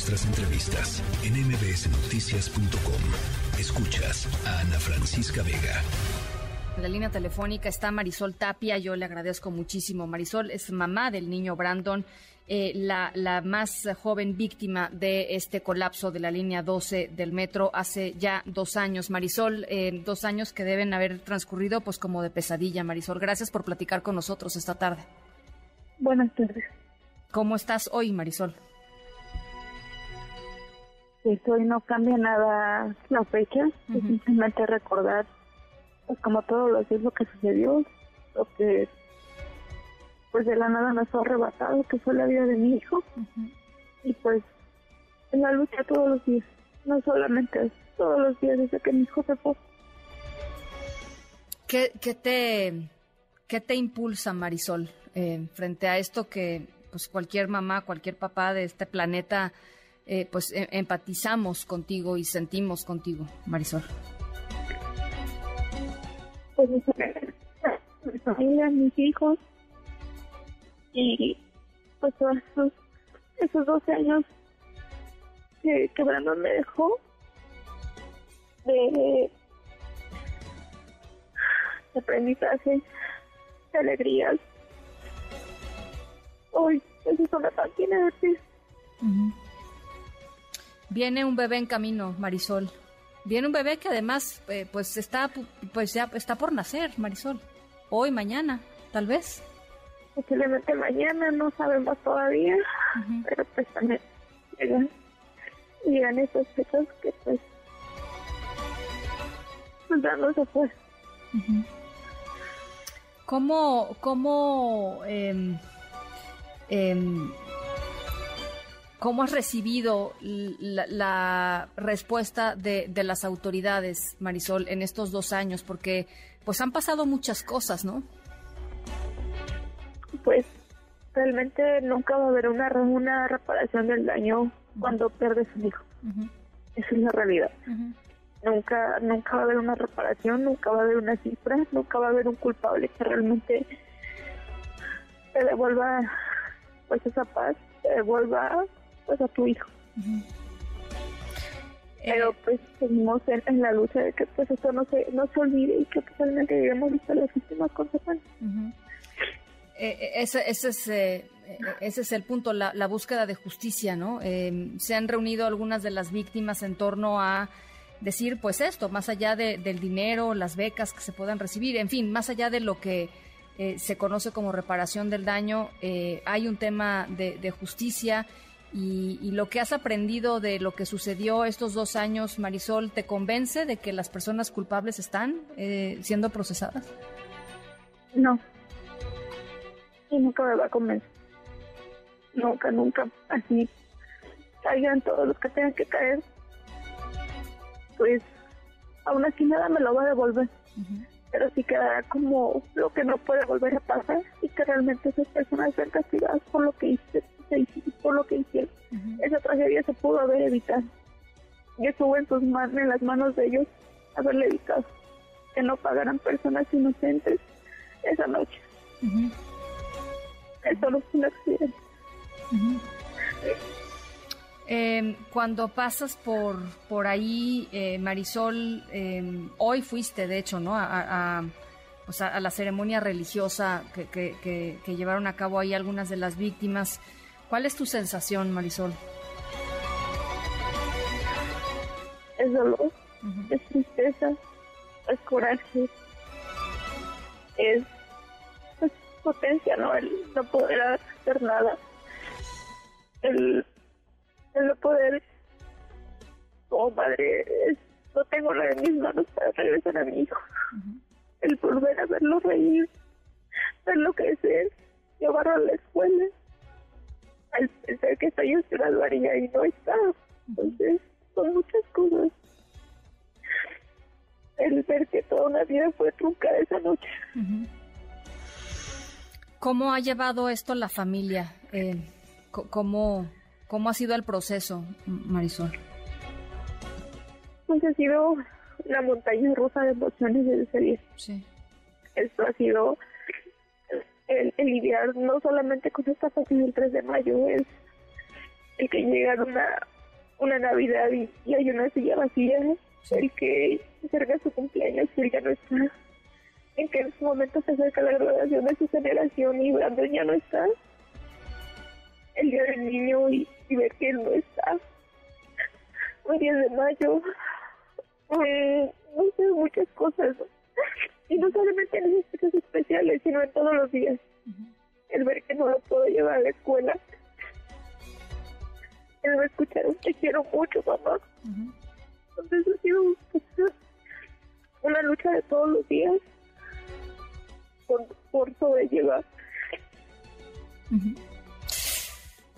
nuestras entrevistas en mbsnoticias.com. Escuchas a Ana Francisca Vega. En la línea telefónica está Marisol Tapia. Yo le agradezco muchísimo. Marisol es mamá del niño Brandon, eh, la, la, más joven víctima de este colapso de la línea 12 del metro hace ya dos años. Marisol, eh, dos años que deben haber transcurrido pues como de pesadilla. Marisol, gracias por platicar con nosotros esta tarde. Buenas tardes. ¿Cómo estás hoy, Marisol? Pues hoy no cambia nada la fecha, simplemente recordar pues como todos los días lo que sucedió, lo que pues de la nada nos ha arrebatado, que fue la vida de mi hijo. Y pues en la lucha todos los días, no solamente todos los días desde que mi hijo se fue. ¿Qué, qué te, qué te impulsa, Marisol, eh, frente a esto que pues cualquier mamá, cualquier papá de este planeta, eh, pues em, empatizamos contigo y sentimos contigo, Marisol? Pues mi familia, mis hijos y pues todos esos, esos 12 años que, que Brandon me dejó de, de aprendizaje, de alegrías. Hoy, eso me tiene de ti. Viene un bebé en camino, Marisol. Viene un bebé que además, eh, pues está, pues ya está por nacer, Marisol. Hoy, mañana, tal vez. Posiblemente mañana, no sabemos todavía, pero pues también llegan, llegan esas fechas que pues, pues no se fue. ¿Cómo, cómo, eh, ¿Cómo has recibido la, respuesta de, las autoridades, Marisol, en estos dos años? Porque pues han pasado muchas cosas, ¿no? Pues realmente nunca va a haber una, una reparación del daño cuando pierdes un hijo. Esa es la realidad. Nunca, nunca va a haber una reparación, nunca va a haber una cifra, nunca va a haber un culpable que realmente te devuelva pues esa paz, te devuelva pues a tu hijo. Pero eh, pues seguimos en, la lucha de que pues esto no se, no se olvide y que realmente lleguemos a las últimas consecuencias. Eh, eh, ese, ese, es, ese es el punto, la, la búsqueda de justicia, ¿no? se han reunido algunas de las víctimas en torno a decir, pues esto, más allá de, del dinero, las becas que se puedan recibir, en fin, más allá de lo que se conoce como reparación del daño, hay un tema de, de justicia y, lo que has aprendido de lo que sucedió estos dos años, Marisol, ¿te convence de que las personas culpables están eh, siendo procesadas? No. Y nunca me va a convencer. Nunca, nunca. Así caigan todos los que tengan que caer. Pues aún así nada me lo va a devolver. Pero sí quedará como lo que no puede volver a pasar y que realmente esas personas sean castigadas por lo que hice por lo que hicieron. Esa tragedia se pudo haber evitado. Y estuvo en sus manos, en las manos de ellos, haberle evitado que no pagaran personas inocentes esa noche. Eso no fue un accidente. Em, cuando pasas por, por ahí, eh, Marisol, em, hoy fuiste, de hecho, ¿no? A, a, a la ceremonia religiosa que, que, que, llevaron a cabo ahí algunas de las víctimas. ¿Cuál es tu sensación, Marisol? Es dolor, es tristeza, es coraje, es, potencia, ¿no? El no poder hacer nada, el, el no poder, como madre, no tengo nada en mis manos para regresar a mi hijo. El volver a verlo reír, verlo crecer, llevarlo a la escuela al pensar que estoy en graduaría y no está. Entonces, son muchas cosas. El ver que toda una vida fue truncada esa noche. ¿Cómo ha llevado esto la familia? Eh, ¿cómo, ¿Cómo ha sido el proceso, Marisol? Pues ha sido la montaña rusa de emociones desde ese día. Sí. Esto ha sido el, lidiar no solamente con esta fecha del 3 de mayo, es el que llega una, una Navidad y, hay una silla vacía, el que acerca su cumpleaños y él ya no está, en que en su momento se acerca la graduación de su generación y Brandon ya no está, el día del niño y, ver que él no está, un 10 de mayo, eh, no sé, muchas cosas, y no solamente en esos fechas especiales, sino en todos los días, el ver que no lo puedo llevar a la escuela, va a escuchar un te quiero mucho, mamá. Entonces ha sido una lucha de todos los días por, por sobrellevar.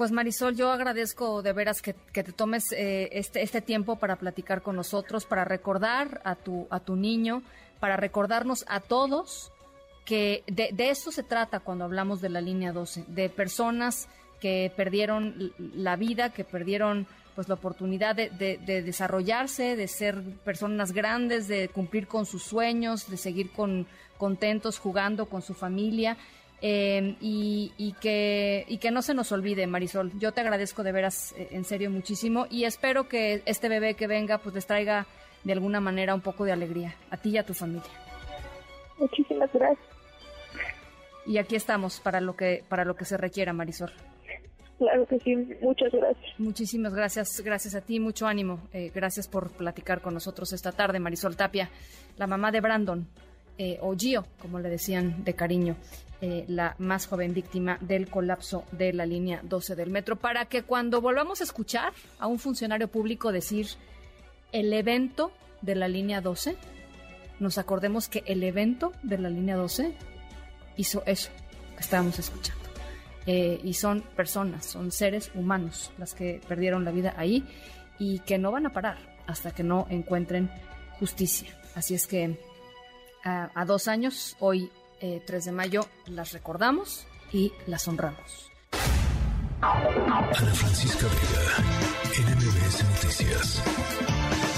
Pues Marisol, yo agradezco de veras que, te tomes eh, este, este tiempo para platicar con nosotros, para recordar a tu, a tu niño, para recordarnos a todos que de, de esto se trata cuando hablamos de la línea 12, de personas que perdieron la vida, que perdieron pues la oportunidad de, desarrollarse, de ser personas grandes, de cumplir con sus sueños, de seguir con, contentos jugando con su familia. Eh, y, que, y que no se nos olvide, Marisol. Yo te agradezco de veras, eh, en serio, muchísimo y espero que este bebé que venga pues les traiga de alguna manera un poco de alegría a ti y a tu familia. Muchísimas gracias. Y aquí estamos para lo que, para lo que se requiera, Marisol. Claro que sí, muchas gracias. Muchísimas gracias, gracias a ti, mucho ánimo. Eh, gracias por platicar con nosotros esta tarde, Marisol Tapia, la mamá de Brandon, eh, o Gio, como le decían de cariño, eh, la más joven víctima del colapso de la línea 12 del metro, para que cuando volvamos a escuchar a un funcionario público decir el evento de la línea 12, nos acordemos que el evento de la línea 12 hizo eso que estábamos escuchando. Eh, y son personas, son seres humanos las que perdieron la vida ahí y que no van a parar hasta que no encuentren justicia. Así es que a, dos años, hoy 3 eh, de mayo, las recordamos y las honramos. Ana Francisca Vega, NMBS Noticias.